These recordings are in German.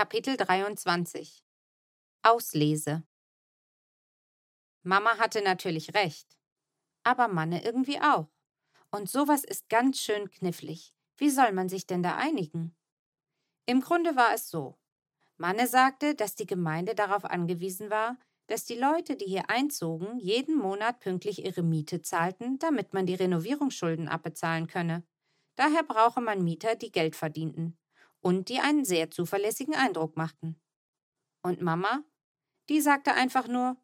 Kapitel 23 Auslese Mama hatte natürlich recht. Aber Manne irgendwie auch. Und sowas ist ganz schön knifflig. Wie soll man sich denn da einigen? Im Grunde war es so. Manne sagte, dass die Gemeinde darauf angewiesen war, dass die Leute, die hier einzogen, jeden Monat pünktlich ihre Miete zahlten, damit man die Renovierungsschulden abbezahlen könne. Daher brauche man Mieter, die Geld verdienten und die einen sehr zuverlässigen Eindruck machten. Und Mama? Die sagte einfach nur,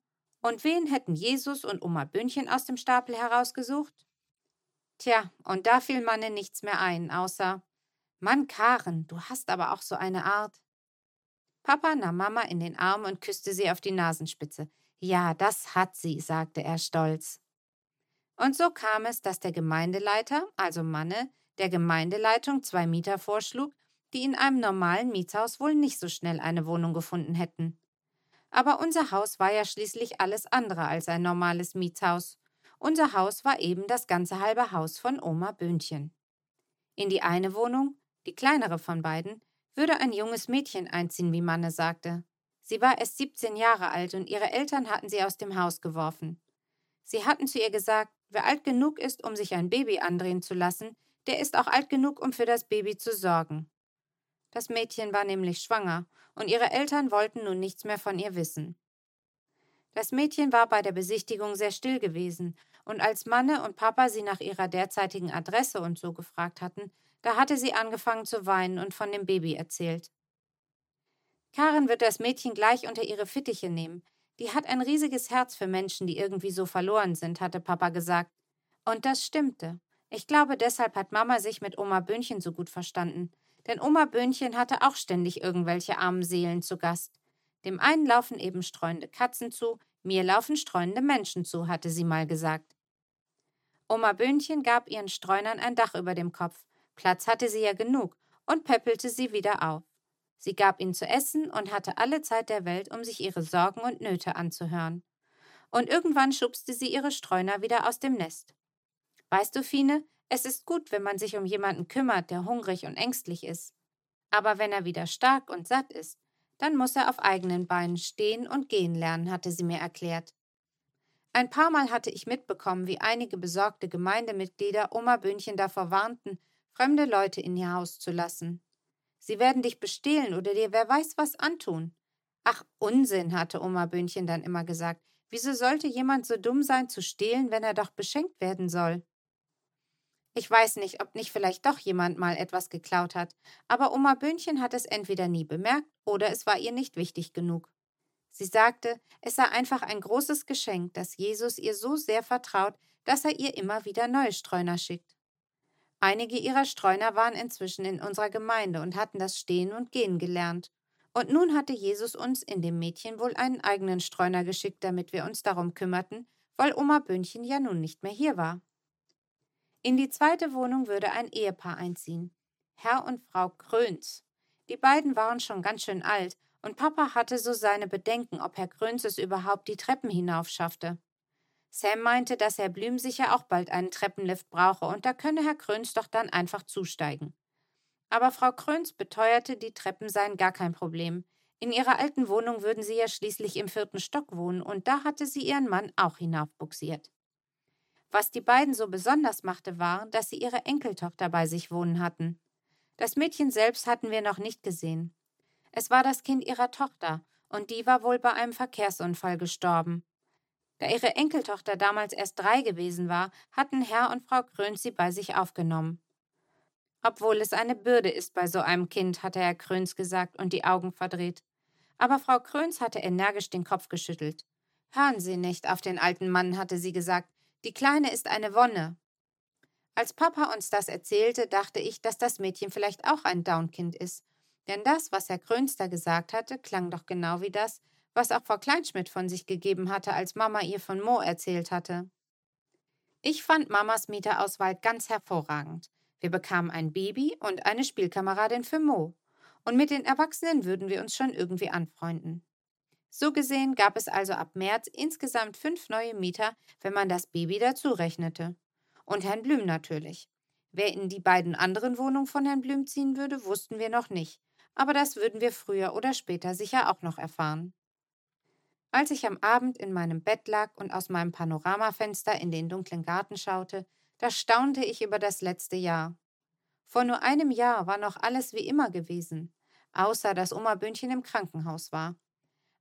und wen hätten Jesus und Oma Böhnchen aus dem Stapel herausgesucht? Tja, und da fiel Manne nichts mehr ein, außer Mann, Karen, du hast aber auch so eine Art. Papa nahm Mama in den Arm und küsste sie auf die Nasenspitze. Ja, das hat sie, sagte er stolz. Und so kam es, dass der Gemeindeleiter, also Manne, der Gemeindeleitung zwei Mieter vorschlug, die in einem normalen Mietshaus wohl nicht so schnell eine Wohnung gefunden hätten. Aber unser Haus war ja schließlich alles andere als ein normales Mietshaus. Unser Haus war eben das ganze halbe Haus von Oma Böhnchen. In die eine Wohnung, die kleinere von beiden, würde ein junges Mädchen einziehen, wie Manne sagte. Sie war erst 17 Jahre alt und ihre Eltern hatten sie aus dem Haus geworfen. Sie hatten zu ihr gesagt, wer alt genug ist, um sich ein Baby andrehen zu lassen, der ist auch alt genug, um für das Baby zu sorgen. Das Mädchen war nämlich schwanger, und ihre Eltern wollten nun nichts mehr von ihr wissen. Das Mädchen war bei der Besichtigung sehr still gewesen, und als Manne und Papa sie nach ihrer derzeitigen Adresse und so gefragt hatten, da hatte sie angefangen zu weinen und von dem Baby erzählt. Karen wird das Mädchen gleich unter ihre Fittiche nehmen. Die hat ein riesiges Herz für Menschen, die irgendwie so verloren sind, hatte Papa gesagt. Und das stimmte. Ich glaube, deshalb hat Mama sich mit Oma Böhnchen so gut verstanden. Denn Oma Böhnchen hatte auch ständig irgendwelche armen Seelen zu Gast. Dem einen laufen eben streunende Katzen zu, mir laufen streunende Menschen zu, hatte sie mal gesagt. Oma Böhnchen gab ihren Streunern ein Dach über dem Kopf, Platz hatte sie ja genug und päppelte sie wieder auf. Sie gab ihnen zu essen und hatte alle Zeit der Welt, um sich ihre Sorgen und Nöte anzuhören. Und irgendwann schubste sie ihre Streuner wieder aus dem Nest. Weißt du, Fine, es ist gut, wenn man sich um jemanden kümmert, der hungrig und ängstlich ist. Aber wenn er wieder stark und satt ist, dann muss er auf eigenen Beinen stehen und gehen lernen, hatte sie mir erklärt. Ein paar Mal hatte ich mitbekommen, wie einige besorgte Gemeindemitglieder Oma Böhnchen davor warnten, fremde Leute in ihr Haus zu lassen. Sie werden dich bestehlen oder dir wer weiß was antun. Ach, Unsinn, hatte Oma Böhnchen dann immer gesagt. Wieso sollte jemand so dumm sein zu stehlen, wenn er doch beschenkt werden soll? Ich weiß nicht, ob nicht vielleicht doch jemand mal etwas geklaut hat, aber Oma Böhnchen hat es entweder nie bemerkt oder es war ihr nicht wichtig genug. Sie sagte, es sei einfach ein großes Geschenk, dass Jesus ihr so sehr vertraut, dass er ihr immer wieder neue Streuner schickt. Einige ihrer Streuner waren inzwischen in unserer Gemeinde und hatten das Stehen und Gehen gelernt. Und nun hatte Jesus uns in dem Mädchen wohl einen eigenen Streuner geschickt, damit wir uns darum kümmerten, weil Oma Böhnchen ja nun nicht mehr hier war. In die zweite Wohnung würde ein Ehepaar einziehen. Herr und Frau Kröns. Die beiden waren schon ganz schön alt, und Papa hatte so seine Bedenken, ob Herr Kröns es überhaupt die Treppen hinauf schaffte. Sam meinte, dass Herr Blüm sicher auch bald einen Treppenlift brauche und da könne Herr Kröns doch dann einfach zusteigen. Aber Frau Kröns beteuerte, die Treppen seien gar kein Problem. In ihrer alten Wohnung würden sie ja schließlich im vierten Stock wohnen und da hatte sie ihren Mann auch hinaufbuxiert. Was die beiden so besonders machte, war, dass sie ihre Enkeltochter bei sich wohnen hatten. Das Mädchen selbst hatten wir noch nicht gesehen. Es war das Kind ihrer Tochter, und die war wohl bei einem Verkehrsunfall gestorben. Da ihre Enkeltochter damals erst drei gewesen war, hatten Herr und Frau Kröns sie bei sich aufgenommen. Obwohl es eine Bürde ist bei so einem Kind, hatte Herr Kröns gesagt und die Augen verdreht. Aber Frau Kröns hatte energisch den Kopf geschüttelt. Hören Sie nicht auf den alten Mann, hatte sie gesagt. Die Kleine ist eine Wonne. Als Papa uns das erzählte, dachte ich, dass das Mädchen vielleicht auch ein Downkind ist. Denn das, was Herr Kröns da gesagt hatte, klang doch genau wie das, was auch Frau Kleinschmidt von sich gegeben hatte, als Mama ihr von Mo erzählt hatte. Ich fand Mamas Mieterauswahl ganz hervorragend. Wir bekamen ein Baby und eine Spielkameradin für Mo. Und mit den Erwachsenen würden wir uns schon irgendwie anfreunden. So gesehen gab es also ab März insgesamt fünf neue Mieter, wenn man das Baby dazu rechnete. Und Herrn Blüm natürlich. Wer in die beiden anderen Wohnungen von Herrn Blüm ziehen würde, wussten wir noch nicht, aber das würden wir früher oder später sicher auch noch erfahren. Als ich am Abend in meinem Bett lag und aus meinem Panoramafenster in den dunklen Garten schaute, da staunte ich über das letzte Jahr. Vor nur einem Jahr war noch alles wie immer gewesen, außer dass Oma Böhnchen im Krankenhaus war.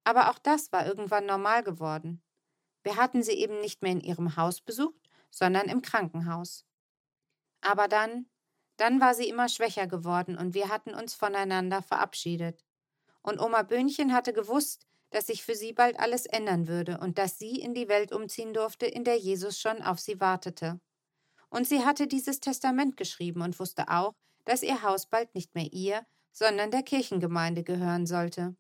Aber auch das war irgendwann normal geworden. Wir hatten sie eben nicht mehr in ihrem Haus besucht, sondern im Krankenhaus. Aber dann, dann war sie immer schwächer geworden und wir hatten uns voneinander verabschiedet. Und Oma Böhnchen hatte gewusst, dass sich für sie bald alles ändern würde und dass sie in die Welt umziehen durfte, in der Jesus schon auf sie wartete. Und sie hatte dieses Testament geschrieben und wusste auch, dass ihr Haus bald nicht mehr ihr, sondern der Kirchengemeinde gehören sollte.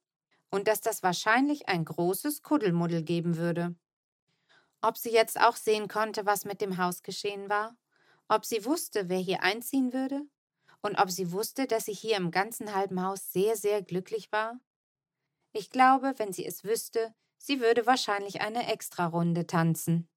Und dass das wahrscheinlich ein großes Kuddelmuddel geben würde. Ob sie jetzt auch sehen konnte, was mit dem Haus geschehen war? Ob sie wusste, wer hier einziehen würde? Und ob sie wusste, dass sie hier im ganzen halben Haus sehr, sehr glücklich war? Ich glaube, wenn sie es wüsste, sie würde wahrscheinlich eine Extrarunde tanzen.